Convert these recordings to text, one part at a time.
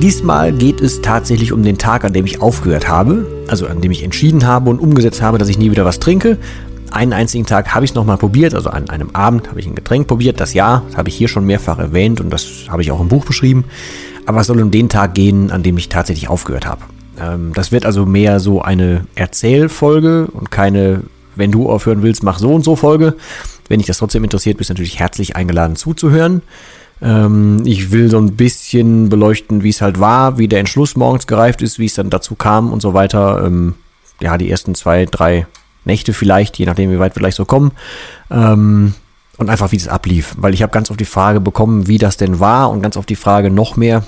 Diesmal geht es tatsächlich um den Tag, an dem ich aufgehört habe, also an dem ich entschieden habe und umgesetzt habe, dass ich nie wieder was trinke. Einen einzigen Tag habe ich es nochmal probiert, also an einem Abend habe ich ein Getränk probiert, das ja, das habe ich hier schon mehrfach erwähnt und das habe ich auch im Buch beschrieben. Aber es soll um den Tag gehen, an dem ich tatsächlich aufgehört habe. Ähm, das wird also mehr so eine Erzählfolge und keine, wenn du aufhören willst, mach so und so Folge. Wenn dich das trotzdem interessiert, bist du natürlich herzlich eingeladen zuzuhören. Ähm, ich will so ein bisschen beleuchten, wie es halt war, wie der Entschluss morgens gereift ist, wie es dann dazu kam und so weiter. Ähm, ja, die ersten zwei, drei Nächte vielleicht, je nachdem, wie weit wir gleich so kommen. Ähm, und einfach, wie das ablief. Weil ich habe ganz oft die Frage bekommen, wie das denn war und ganz oft die Frage noch mehr,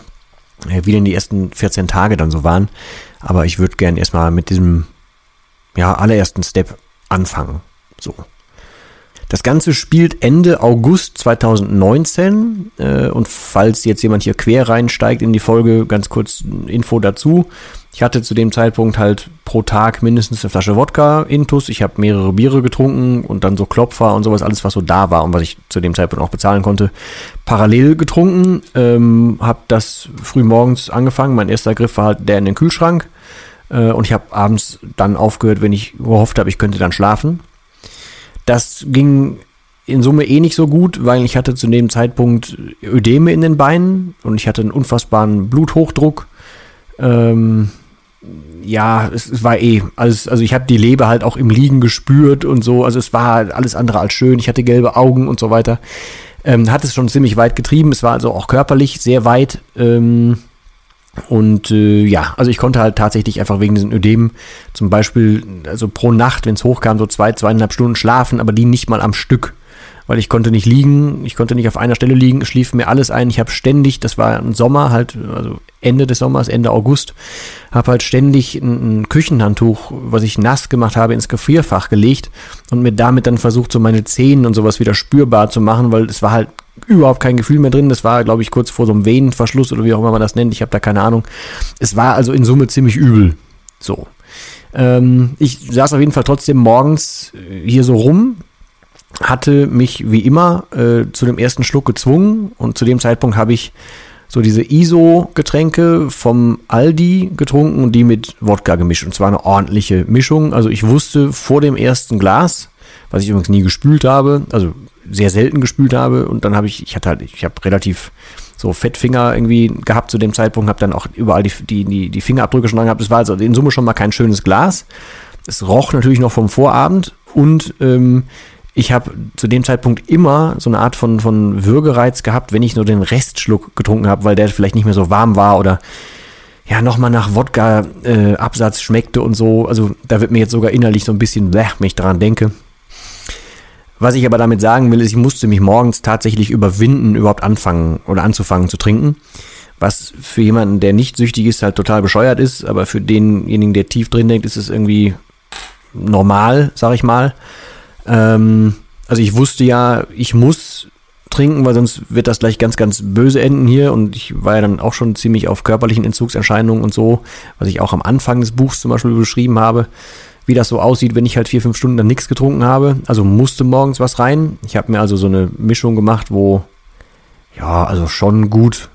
äh, wie denn die ersten 14 Tage dann so waren. Aber ich würde gern erstmal mit diesem ja, allerersten Step anfangen. So. Das Ganze spielt Ende August 2019 äh, und falls jetzt jemand hier quer reinsteigt in die Folge, ganz kurz Info dazu. Ich hatte zu dem Zeitpunkt halt pro Tag mindestens eine Flasche Wodka intus. Ich habe mehrere Biere getrunken und dann so Klopfer und sowas, alles was so da war und was ich zu dem Zeitpunkt auch bezahlen konnte, parallel getrunken. Ähm, habe das früh morgens angefangen. Mein erster Griff war halt der in den Kühlschrank. Äh, und ich habe abends dann aufgehört, wenn ich gehofft habe, ich könnte dann schlafen. Das ging in Summe eh nicht so gut, weil ich hatte zu dem Zeitpunkt Ödeme in den Beinen und ich hatte einen unfassbaren Bluthochdruck. Ähm, ja, es, es, war eh, also, also ich habe die Leber halt auch im Liegen gespürt und so, also es war alles andere als schön. Ich hatte gelbe Augen und so weiter. Ähm, hat es schon ziemlich weit getrieben. Es war also auch körperlich sehr weit. Ähm, und äh, ja, also ich konnte halt tatsächlich einfach wegen diesen Ödemen zum Beispiel, also pro Nacht, wenn es hochkam, so zwei, zweieinhalb Stunden schlafen, aber die nicht mal am Stück. Weil ich konnte nicht liegen, ich konnte nicht auf einer Stelle liegen, schlief mir alles ein. Ich habe ständig, das war ein Sommer halt, also Ende des Sommers, Ende August, habe halt ständig ein, ein Küchenhandtuch, was ich nass gemacht habe, ins Gefrierfach gelegt und mir damit dann versucht, so meine Zähne und sowas wieder spürbar zu machen, weil es war halt überhaupt kein Gefühl mehr drin. Das war, glaube ich, kurz vor so einem Venenverschluss oder wie auch immer man das nennt. Ich habe da keine Ahnung. Es war also in Summe ziemlich übel. So. Ähm, ich saß auf jeden Fall trotzdem morgens äh, hier so rum, hatte mich wie immer äh, zu dem ersten Schluck gezwungen und zu dem Zeitpunkt habe ich so diese ISO-Getränke vom Aldi getrunken und die mit Wodka gemischt. Und zwar eine ordentliche Mischung. Also ich wusste vor dem ersten Glas, was ich übrigens nie gespült habe, also sehr selten gespült habe und dann habe ich, ich hatte halt, ich habe relativ so Fettfinger irgendwie gehabt zu dem Zeitpunkt, habe dann auch überall die, die, die, die Fingerabdrücke schon dran gehabt. Das war also in Summe schon mal kein schönes Glas. Es roch natürlich noch vom Vorabend und ähm, ich habe zu dem Zeitpunkt immer so eine Art von, von Würgereiz gehabt, wenn ich nur den Restschluck getrunken habe, weil der vielleicht nicht mehr so warm war oder ja, nochmal nach Wodka-Absatz äh, schmeckte und so. Also da wird mir jetzt sogar innerlich so ein bisschen, bleh, wenn ich daran denke. Was ich aber damit sagen will, ist, ich musste mich morgens tatsächlich überwinden, überhaupt anfangen oder anzufangen zu trinken. Was für jemanden, der nicht süchtig ist, halt total bescheuert ist, aber für denjenigen, der tief drin denkt, ist es irgendwie normal, sag ich mal. Ähm, also ich wusste ja, ich muss trinken, weil sonst wird das gleich ganz, ganz böse enden hier. Und ich war ja dann auch schon ziemlich auf körperlichen Entzugserscheinungen und so, was ich auch am Anfang des Buchs zum Beispiel beschrieben habe wie das so aussieht, wenn ich halt vier, fünf Stunden dann nichts getrunken habe. Also musste morgens was rein. Ich habe mir also so eine Mischung gemacht, wo, ja, also schon gut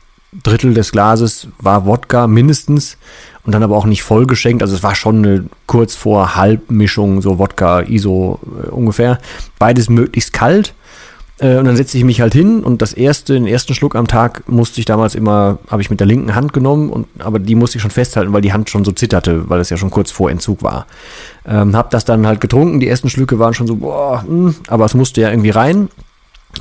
Drittel des Glases war Wodka mindestens und dann aber auch nicht voll geschenkt. Also es war schon eine kurz vor Halbmischung, so Wodka, ISO äh, ungefähr. Beides möglichst kalt. Äh, und dann setze ich mich halt hin und das erste, den ersten Schluck am Tag musste ich damals immer, habe ich mit der linken Hand genommen, und, aber die musste ich schon festhalten, weil die Hand schon so zitterte, weil es ja schon kurz vor Entzug war. Ähm, hab das dann halt getrunken, die ersten Schlücke waren schon so, boah, mh, hm, aber es musste ja irgendwie rein.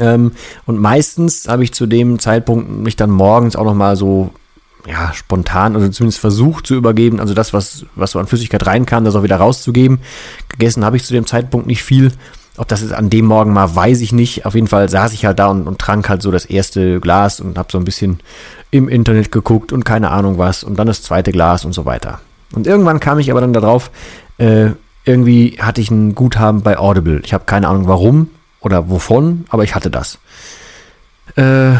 Ähm, und meistens habe ich zu dem Zeitpunkt mich dann morgens auch nochmal so ja, spontan, also zumindest versucht zu übergeben, also das, was, was so an Flüssigkeit reinkam, das auch wieder rauszugeben. Gegessen habe ich zu dem Zeitpunkt nicht viel. Ob das ist an dem Morgen mal, weiß ich nicht. Auf jeden Fall saß ich halt da und, und trank halt so das erste Glas und habe so ein bisschen im Internet geguckt und keine Ahnung was und dann das zweite Glas und so weiter. Und irgendwann kam ich aber dann darauf, äh, irgendwie hatte ich ein Guthaben bei Audible. Ich habe keine Ahnung warum oder wovon, aber ich hatte das. Äh,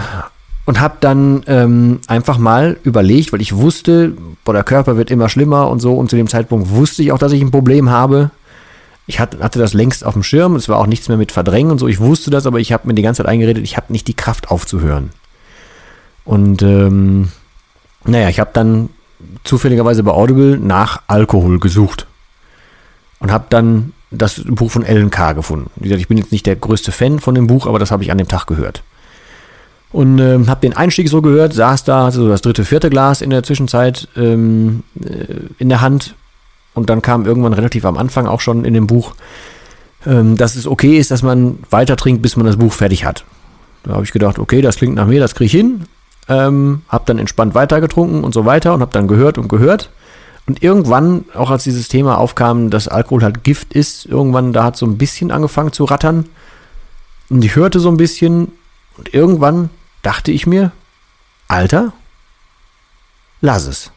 und habe dann ähm, einfach mal überlegt, weil ich wusste, boah, der Körper wird immer schlimmer und so. Und zu dem Zeitpunkt wusste ich auch, dass ich ein Problem habe. Ich hatte, hatte das längst auf dem Schirm. Es war auch nichts mehr mit Verdrängen und so. Ich wusste das, aber ich habe mir die ganze Zeit eingeredet, ich habe nicht die Kraft aufzuhören. Und ähm, naja, ich habe dann zufälligerweise bei Audible nach Alkohol gesucht. Und habe dann das Buch von Ellen K. gefunden. Wie gesagt, ich bin jetzt nicht der größte Fan von dem Buch, aber das habe ich an dem Tag gehört. Und ähm, habe den Einstieg so gehört, saß da, hatte so das dritte, vierte Glas in der Zwischenzeit ähm, äh, in der Hand. Und dann kam irgendwann relativ am Anfang auch schon in dem Buch, ähm, dass es okay ist, dass man weiter trinkt, bis man das Buch fertig hat. Da habe ich gedacht, okay, das klingt nach mir, das kriege ich hin. Ähm, habe dann entspannt weitergetrunken und so weiter und habe dann gehört und gehört. Und irgendwann, auch als dieses Thema aufkam, dass Alkohol halt Gift ist, irgendwann, da hat so ein bisschen angefangen zu rattern. Und ich hörte so ein bisschen und irgendwann dachte ich mir, Alter, lass es.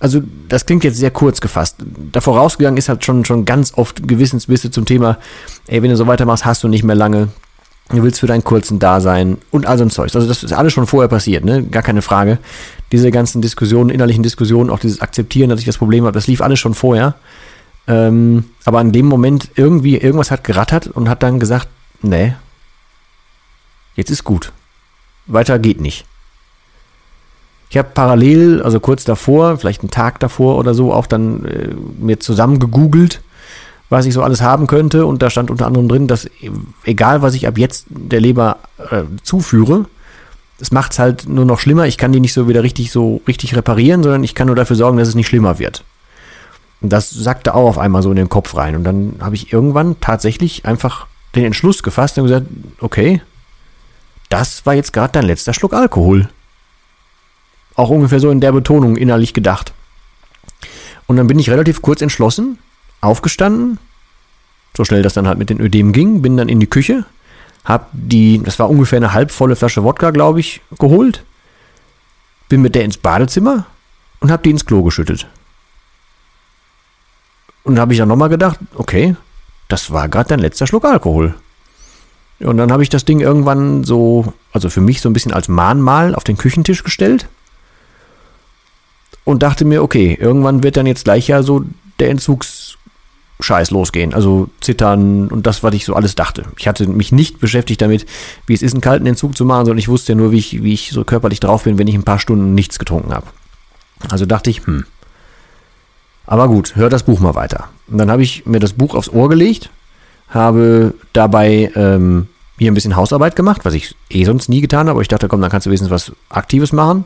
Also, das klingt jetzt sehr kurz gefasst. Davor rausgegangen ist halt schon, schon ganz oft Gewissensbisse zum Thema, ey, wenn du so weitermachst, hast du nicht mehr lange. Du willst für deinen kurzen Dasein und all so ein Zeug. Also, das ist alles schon vorher passiert, ne? Gar keine Frage. Diese ganzen Diskussionen, innerlichen Diskussionen, auch dieses Akzeptieren, dass ich das Problem habe, das lief alles schon vorher. Ähm, aber in dem Moment irgendwie, irgendwas hat gerattert und hat dann gesagt, nee, Jetzt ist gut. Weiter geht nicht. Ich habe parallel, also kurz davor, vielleicht einen Tag davor oder so, auch dann äh, mir zusammen gegoogelt, was ich so alles haben könnte. Und da stand unter anderem drin, dass egal, was ich ab jetzt der Leber äh, zuführe, es macht es halt nur noch schlimmer. Ich kann die nicht so wieder richtig so richtig reparieren, sondern ich kann nur dafür sorgen, dass es nicht schlimmer wird. Und das sackte auch auf einmal so in den Kopf rein. Und dann habe ich irgendwann tatsächlich einfach den Entschluss gefasst und gesagt, okay, das war jetzt gerade dein letzter Schluck Alkohol. Auch ungefähr so in der Betonung innerlich gedacht. Und dann bin ich relativ kurz entschlossen, aufgestanden, so schnell das dann halt mit den Ödem ging, bin dann in die Küche, hab die, das war ungefähr eine halbvolle Flasche Wodka, glaube ich, geholt, bin mit der ins Badezimmer und hab die ins Klo geschüttet. Und habe ich dann nochmal gedacht, okay, das war gerade dein letzter Schluck Alkohol. Und dann habe ich das Ding irgendwann so, also für mich so ein bisschen als Mahnmal auf den Küchentisch gestellt und dachte mir, okay, irgendwann wird dann jetzt gleich ja so der Entzugsscheiß losgehen. Also zittern und das, was ich so alles dachte. Ich hatte mich nicht beschäftigt damit, wie es ist, einen kalten Entzug zu machen, sondern ich wusste ja nur, wie ich, wie ich so körperlich drauf bin, wenn ich ein paar Stunden nichts getrunken habe. Also dachte ich, hm. Aber gut, hör das Buch mal weiter. Und dann habe ich mir das Buch aufs Ohr gelegt habe dabei ähm, hier ein bisschen Hausarbeit gemacht, was ich eh sonst nie getan habe. Ich dachte, komm, dann kannst du wenigstens was Aktives machen.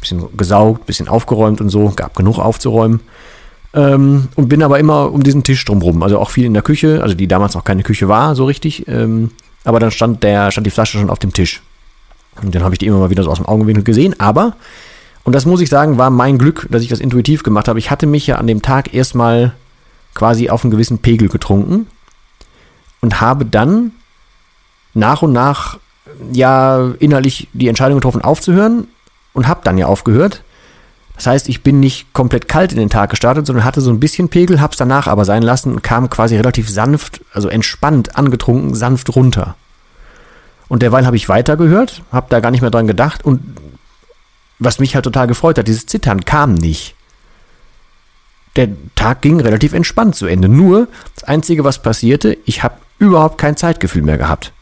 Bisschen gesaugt, bisschen aufgeräumt und so. Gab genug aufzuräumen. Ähm, und bin aber immer um diesen Tisch drumherum. Also auch viel in der Küche, also die damals noch keine Küche war, so richtig. Ähm, aber dann stand, der, stand die Flasche schon auf dem Tisch. Und dann habe ich die immer mal wieder so aus dem Augenwinkel gesehen. Aber, und das muss ich sagen, war mein Glück, dass ich das intuitiv gemacht habe. Ich hatte mich ja an dem Tag erstmal quasi auf einen gewissen Pegel getrunken und habe dann nach und nach ja innerlich die Entscheidung getroffen aufzuhören und habe dann ja aufgehört. Das heißt, ich bin nicht komplett kalt in den Tag gestartet, sondern hatte so ein bisschen Pegel, hab's danach aber sein lassen und kam quasi relativ sanft, also entspannt angetrunken, sanft runter. Und derweil habe ich weitergehört, habe da gar nicht mehr dran gedacht und was mich halt total gefreut hat, dieses Zittern kam nicht der Tag ging relativ entspannt zu Ende. Nur das Einzige, was passierte, ich habe überhaupt kein Zeitgefühl mehr gehabt.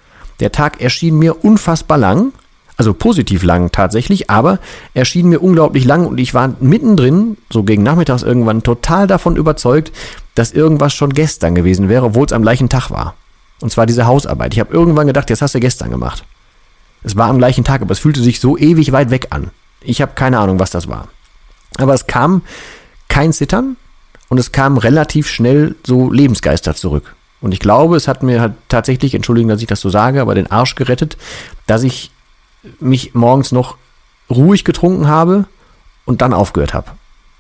Der Tag erschien mir unfassbar lang, also positiv lang tatsächlich, aber erschien mir unglaublich lang und ich war mittendrin, so gegen Nachmittags irgendwann, total davon überzeugt, dass irgendwas schon gestern gewesen wäre, obwohl es am gleichen Tag war. Und zwar diese Hausarbeit. Ich habe irgendwann gedacht, das hast du gestern gemacht. Es war am gleichen Tag, aber es fühlte sich so ewig weit weg an. Ich habe keine Ahnung, was das war. Aber es kam kein Zittern und es kam relativ schnell so Lebensgeister zurück. Und ich glaube, es hat mir halt tatsächlich, entschuldigen, dass ich das so sage, aber den Arsch gerettet, dass ich mich morgens noch ruhig getrunken habe und dann aufgehört habe.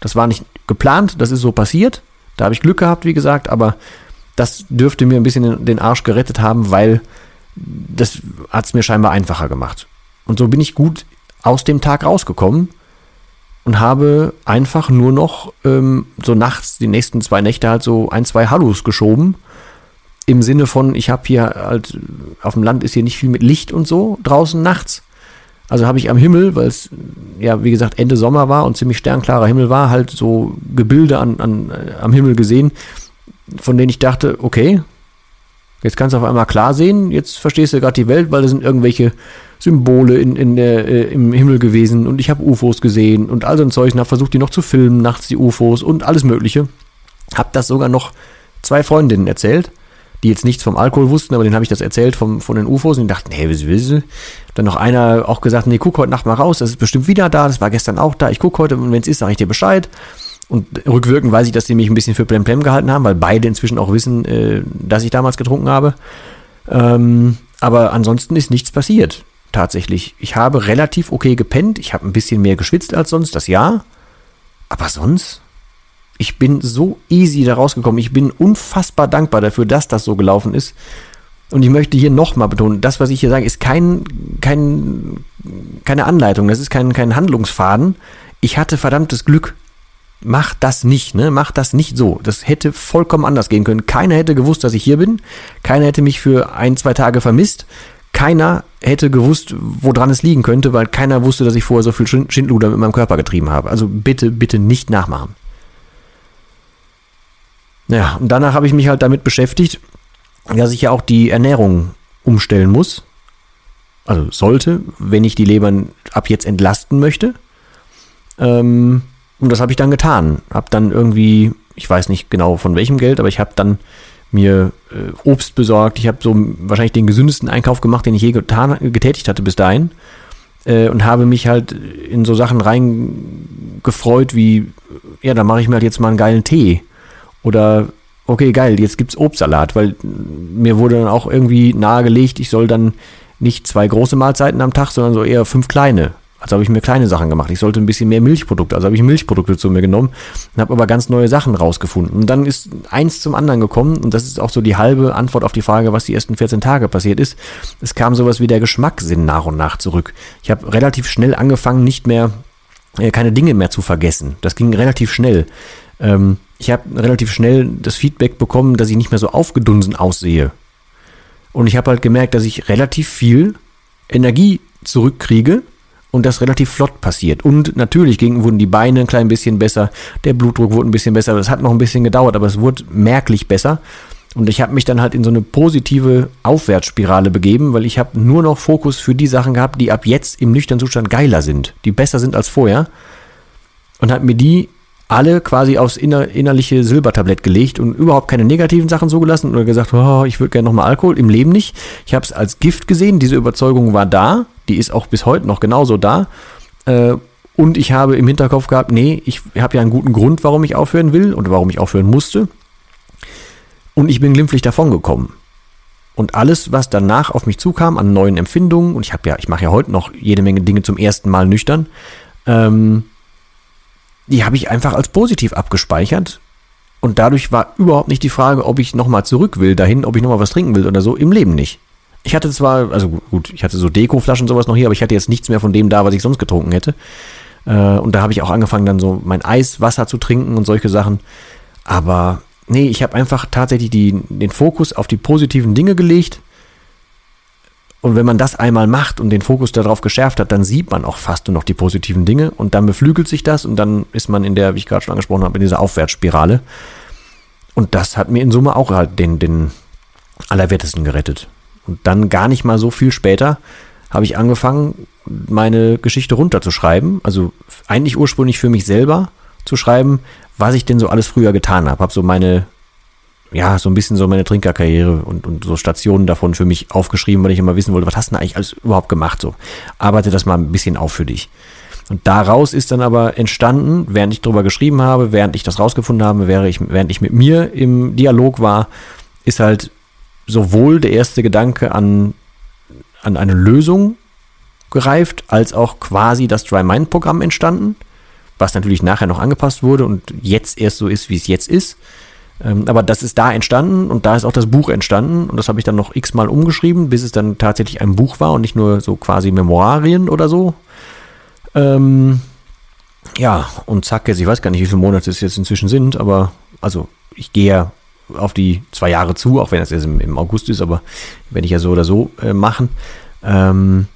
Das war nicht geplant, das ist so passiert. Da habe ich Glück gehabt, wie gesagt, aber das dürfte mir ein bisschen den Arsch gerettet haben, weil das hat es mir scheinbar einfacher gemacht. Und so bin ich gut aus dem Tag rausgekommen und habe einfach nur noch ähm, so nachts, die nächsten zwei Nächte halt so ein, zwei Hallus geschoben. Im Sinne von, ich habe hier halt, auf dem Land ist hier nicht viel mit Licht und so draußen nachts. Also habe ich am Himmel, weil es ja wie gesagt Ende Sommer war und ziemlich sternklarer Himmel war, halt so Gebilde an, an, äh, am Himmel gesehen, von denen ich dachte, okay, jetzt kannst du auf einmal klar sehen, jetzt verstehst du gerade die Welt, weil da sind irgendwelche Symbole in, in der, äh, im Himmel gewesen und ich habe UFOs gesehen und all so ein Zeug und habe versucht, die noch zu filmen, nachts die UFOs und alles Mögliche. Hab das sogar noch zwei Freundinnen erzählt, die jetzt nichts vom Alkohol wussten, aber denen habe ich das erzählt vom, von den UFOs und die dachten, hey, was willst? Dann noch einer auch gesagt, nee, guck heute Nacht mal raus, das ist bestimmt wieder da, das war gestern auch da, ich gucke heute und wenn es ist, sage ich dir Bescheid. Und rückwirkend weiß ich, dass die mich ein bisschen für Plemplem gehalten haben, weil beide inzwischen auch wissen, äh, dass ich damals getrunken habe. Ähm, aber ansonsten ist nichts passiert. Tatsächlich. Ich habe relativ okay gepennt. Ich habe ein bisschen mehr geschwitzt als sonst, das ja. Aber sonst? Ich bin so easy da rausgekommen. Ich bin unfassbar dankbar dafür, dass das so gelaufen ist. Und ich möchte hier nochmal betonen, das, was ich hier sage, ist kein, kein, keine Anleitung, das ist kein, kein Handlungsfaden. Ich hatte verdammtes Glück mach das nicht, ne? Mach das nicht so. Das hätte vollkommen anders gehen können. Keiner hätte gewusst, dass ich hier bin. Keiner hätte mich für ein, zwei Tage vermisst. Keiner hätte gewusst, woran es liegen könnte, weil keiner wusste, dass ich vorher so viel Schindluder mit meinem Körper getrieben habe. Also bitte, bitte nicht nachmachen. Ja, und danach habe ich mich halt damit beschäftigt, dass ich ja auch die Ernährung umstellen muss. Also sollte, wenn ich die Leber ab jetzt entlasten möchte. Ähm, und das habe ich dann getan. Hab dann irgendwie, ich weiß nicht genau von welchem Geld, aber ich habe dann mir äh, Obst besorgt. Ich habe so wahrscheinlich den gesündesten Einkauf gemacht, den ich je getan, getätigt hatte bis dahin. Äh, und habe mich halt in so Sachen reingefreut wie, ja, da mache ich mir halt jetzt mal einen geilen Tee. Oder, okay, geil, jetzt gibt's Obstsalat, weil mir wurde dann auch irgendwie nahegelegt, ich soll dann nicht zwei große Mahlzeiten am Tag, sondern so eher fünf kleine. Also habe ich mir kleine Sachen gemacht. Ich sollte ein bisschen mehr Milchprodukte, also habe ich Milchprodukte zu mir genommen und habe aber ganz neue Sachen rausgefunden. Und dann ist eins zum anderen gekommen und das ist auch so die halbe Antwort auf die Frage, was die ersten 14 Tage passiert ist. Es kam sowas wie der Geschmackssinn nach und nach zurück. Ich habe relativ schnell angefangen, nicht mehr, äh, keine Dinge mehr zu vergessen. Das ging relativ schnell. Ähm, ich habe relativ schnell das Feedback bekommen, dass ich nicht mehr so aufgedunsen aussehe. Und ich habe halt gemerkt, dass ich relativ viel Energie zurückkriege und das relativ flott passiert. Und natürlich gingen, wurden die Beine ein klein bisschen besser, der Blutdruck wurde ein bisschen besser. Das hat noch ein bisschen gedauert, aber es wurde merklich besser. Und ich habe mich dann halt in so eine positive Aufwärtsspirale begeben, weil ich habe nur noch Fokus für die Sachen gehabt, die ab jetzt im nüchternen Zustand geiler sind, die besser sind als vorher. Und habe mir die alle quasi aufs inner, innerliche Silbertablett gelegt und überhaupt keine negativen Sachen zugelassen oder gesagt, oh, ich würde gerne nochmal Alkohol, im Leben nicht. Ich habe es als Gift gesehen, diese Überzeugung war da, die ist auch bis heute noch genauso da. Äh, und ich habe im Hinterkopf gehabt, nee, ich habe ja einen guten Grund, warum ich aufhören will und warum ich aufhören musste. Und ich bin glimpflich davongekommen. Und alles, was danach auf mich zukam an neuen Empfindungen, und ich habe ja, ich mache ja heute noch jede Menge Dinge zum ersten Mal nüchtern, ähm, die habe ich einfach als positiv abgespeichert. Und dadurch war überhaupt nicht die Frage, ob ich nochmal zurück will dahin, ob ich nochmal was trinken will oder so, im Leben nicht. Ich hatte zwar, also gut, ich hatte so Dekoflaschen und sowas noch hier, aber ich hatte jetzt nichts mehr von dem da, was ich sonst getrunken hätte. Äh, und da habe ich auch angefangen, dann so mein Eiswasser zu trinken und solche Sachen. Aber nee, ich habe einfach tatsächlich die, den Fokus auf die positiven Dinge gelegt und wenn man das einmal macht und den Fokus darauf geschärft hat, dann sieht man auch fast nur noch die positiven Dinge und dann beflügelt sich das und dann ist man in der, wie ich gerade schon angesprochen habe, in dieser Aufwärtsspirale. Und das hat mir in Summe auch halt den, den Allerwertesten gerettet. Und dann gar nicht mal so viel später habe ich angefangen, meine Geschichte runterzuschreiben. Also eigentlich ursprünglich für mich selber zu schreiben, was ich denn so alles früher getan habe. Habe so meine ja, so ein bisschen so meine Trinkerkarriere und, und so Stationen davon für mich aufgeschrieben, weil ich immer wissen wollte, was hast du denn eigentlich alles überhaupt gemacht? So, arbeite das mal ein bisschen auf für dich. Und daraus ist dann aber entstanden, während ich drüber geschrieben habe, während ich das rausgefunden habe, während ich, während ich mit mir im Dialog war, ist halt sowohl der erste Gedanke an, an eine Lösung gereift, als auch quasi das Dry Mind Programm entstanden, was natürlich nachher noch angepasst wurde und jetzt erst so ist, wie es jetzt ist. Ähm, aber das ist da entstanden und da ist auch das Buch entstanden und das habe ich dann noch x-mal umgeschrieben, bis es dann tatsächlich ein Buch war und nicht nur so quasi Memoirien oder so. Ähm, ja, und zack, jetzt, ich weiß gar nicht, wie viele Monate es jetzt inzwischen sind, aber also ich gehe ja auf die zwei Jahre zu, auch wenn das jetzt im, im August ist, aber werde ich ja so oder so äh, machen. Ähm,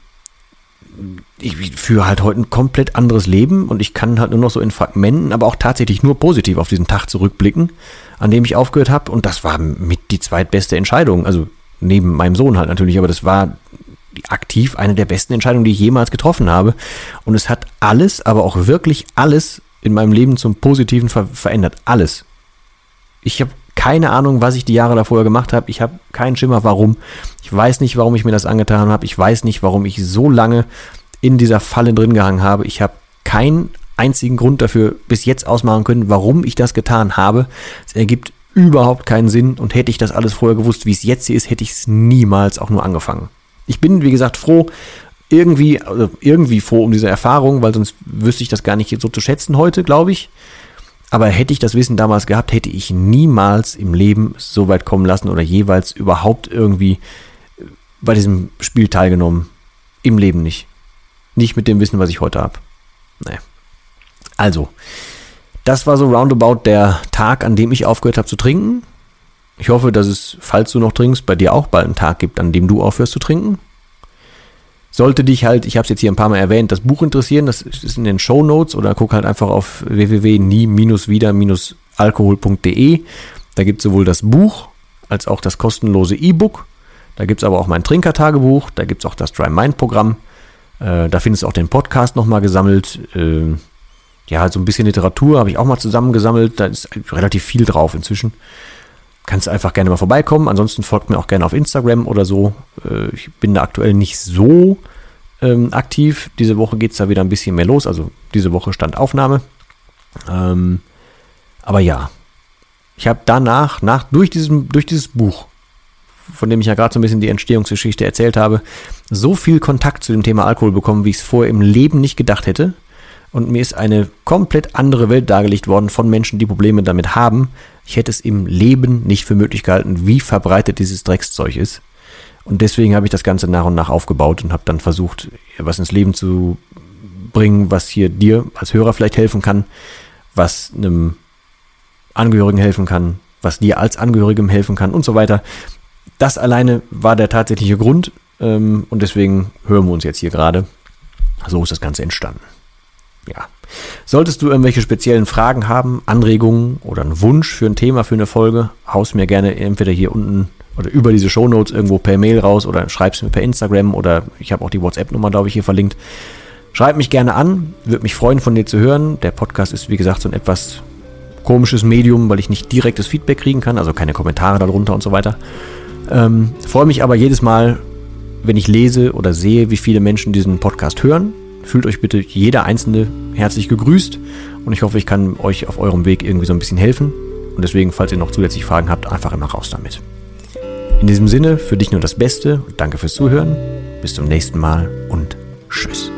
ich führe halt heute ein komplett anderes Leben und ich kann halt nur noch so in Fragmenten, aber auch tatsächlich nur positiv auf diesen Tag zurückblicken, an dem ich aufgehört habe. Und das war mit die zweitbeste Entscheidung. Also neben meinem Sohn halt natürlich, aber das war aktiv eine der besten Entscheidungen, die ich jemals getroffen habe. Und es hat alles, aber auch wirklich alles in meinem Leben zum Positiven ver verändert. Alles. Ich habe keine Ahnung, was ich die Jahre davor gemacht habe. Ich habe keinen Schimmer, warum. Ich weiß nicht, warum ich mir das angetan habe. Ich weiß nicht, warum ich so lange in dieser Falle drin gehangen habe. Ich habe keinen einzigen Grund dafür bis jetzt ausmachen können, warum ich das getan habe. Es ergibt überhaupt keinen Sinn und hätte ich das alles vorher gewusst, wie es jetzt hier ist, hätte ich es niemals auch nur angefangen. Ich bin, wie gesagt, froh, irgendwie, also irgendwie froh um diese Erfahrung, weil sonst wüsste ich das gar nicht so zu schätzen heute, glaube ich. Aber hätte ich das Wissen damals gehabt, hätte ich niemals im Leben so weit kommen lassen oder jeweils überhaupt irgendwie bei diesem Spiel teilgenommen. Im Leben nicht. Nicht mit dem Wissen, was ich heute habe. Nee. Also, das war so roundabout der Tag, an dem ich aufgehört habe zu trinken. Ich hoffe, dass es, falls du noch trinkst, bei dir auch bald einen Tag gibt, an dem du aufhörst zu trinken. Sollte dich halt, ich habe es jetzt hier ein paar Mal erwähnt, das Buch interessieren, das ist in den Show Notes oder guck halt einfach auf www.nie-wieder-alkohol.de. Da gibt es sowohl das Buch als auch das kostenlose E-Book. Da gibt es aber auch mein Trinkertagebuch, da gibt es auch das Dry Mind Programm. Äh, da findest du auch den Podcast nochmal gesammelt. Äh, ja, so ein bisschen Literatur habe ich auch mal zusammengesammelt. Da ist relativ viel drauf inzwischen kannst einfach gerne mal vorbeikommen. Ansonsten folgt mir auch gerne auf Instagram oder so. Äh, ich bin da aktuell nicht so ähm, aktiv. Diese Woche geht es da wieder ein bisschen mehr los. Also diese Woche stand Aufnahme. Ähm, aber ja, ich habe danach, nach, durch, diesem, durch dieses Buch, von dem ich ja gerade so ein bisschen die Entstehungsgeschichte erzählt habe, so viel Kontakt zu dem Thema Alkohol bekommen, wie ich es vorher im Leben nicht gedacht hätte. Und mir ist eine komplett andere Welt dargelegt worden von Menschen, die Probleme damit haben, ich hätte es im Leben nicht für möglich gehalten, wie verbreitet dieses Dreckszeug ist. Und deswegen habe ich das Ganze nach und nach aufgebaut und habe dann versucht, was ins Leben zu bringen, was hier dir als Hörer vielleicht helfen kann, was einem Angehörigen helfen kann, was dir als Angehörigem helfen kann und so weiter. Das alleine war der tatsächliche Grund ähm, und deswegen hören wir uns jetzt hier gerade. So ist das Ganze entstanden. Ja. Solltest du irgendwelche speziellen Fragen haben, Anregungen oder einen Wunsch für ein Thema für eine Folge, haust mir gerne entweder hier unten oder über diese Shownotes irgendwo per Mail raus oder schreib's mir per Instagram oder ich habe auch die WhatsApp-Nummer, glaube ich, hier verlinkt. Schreib mich gerne an, würde mich freuen, von dir zu hören. Der Podcast ist, wie gesagt, so ein etwas komisches Medium, weil ich nicht direktes Feedback kriegen kann, also keine Kommentare darunter und so weiter. Ähm, freue mich aber jedes Mal, wenn ich lese oder sehe, wie viele Menschen diesen Podcast hören Fühlt euch bitte jeder Einzelne herzlich gegrüßt und ich hoffe, ich kann euch auf eurem Weg irgendwie so ein bisschen helfen. Und deswegen, falls ihr noch zusätzlich Fragen habt, einfach immer raus damit. In diesem Sinne, für dich nur das Beste. Danke fürs Zuhören. Bis zum nächsten Mal und tschüss.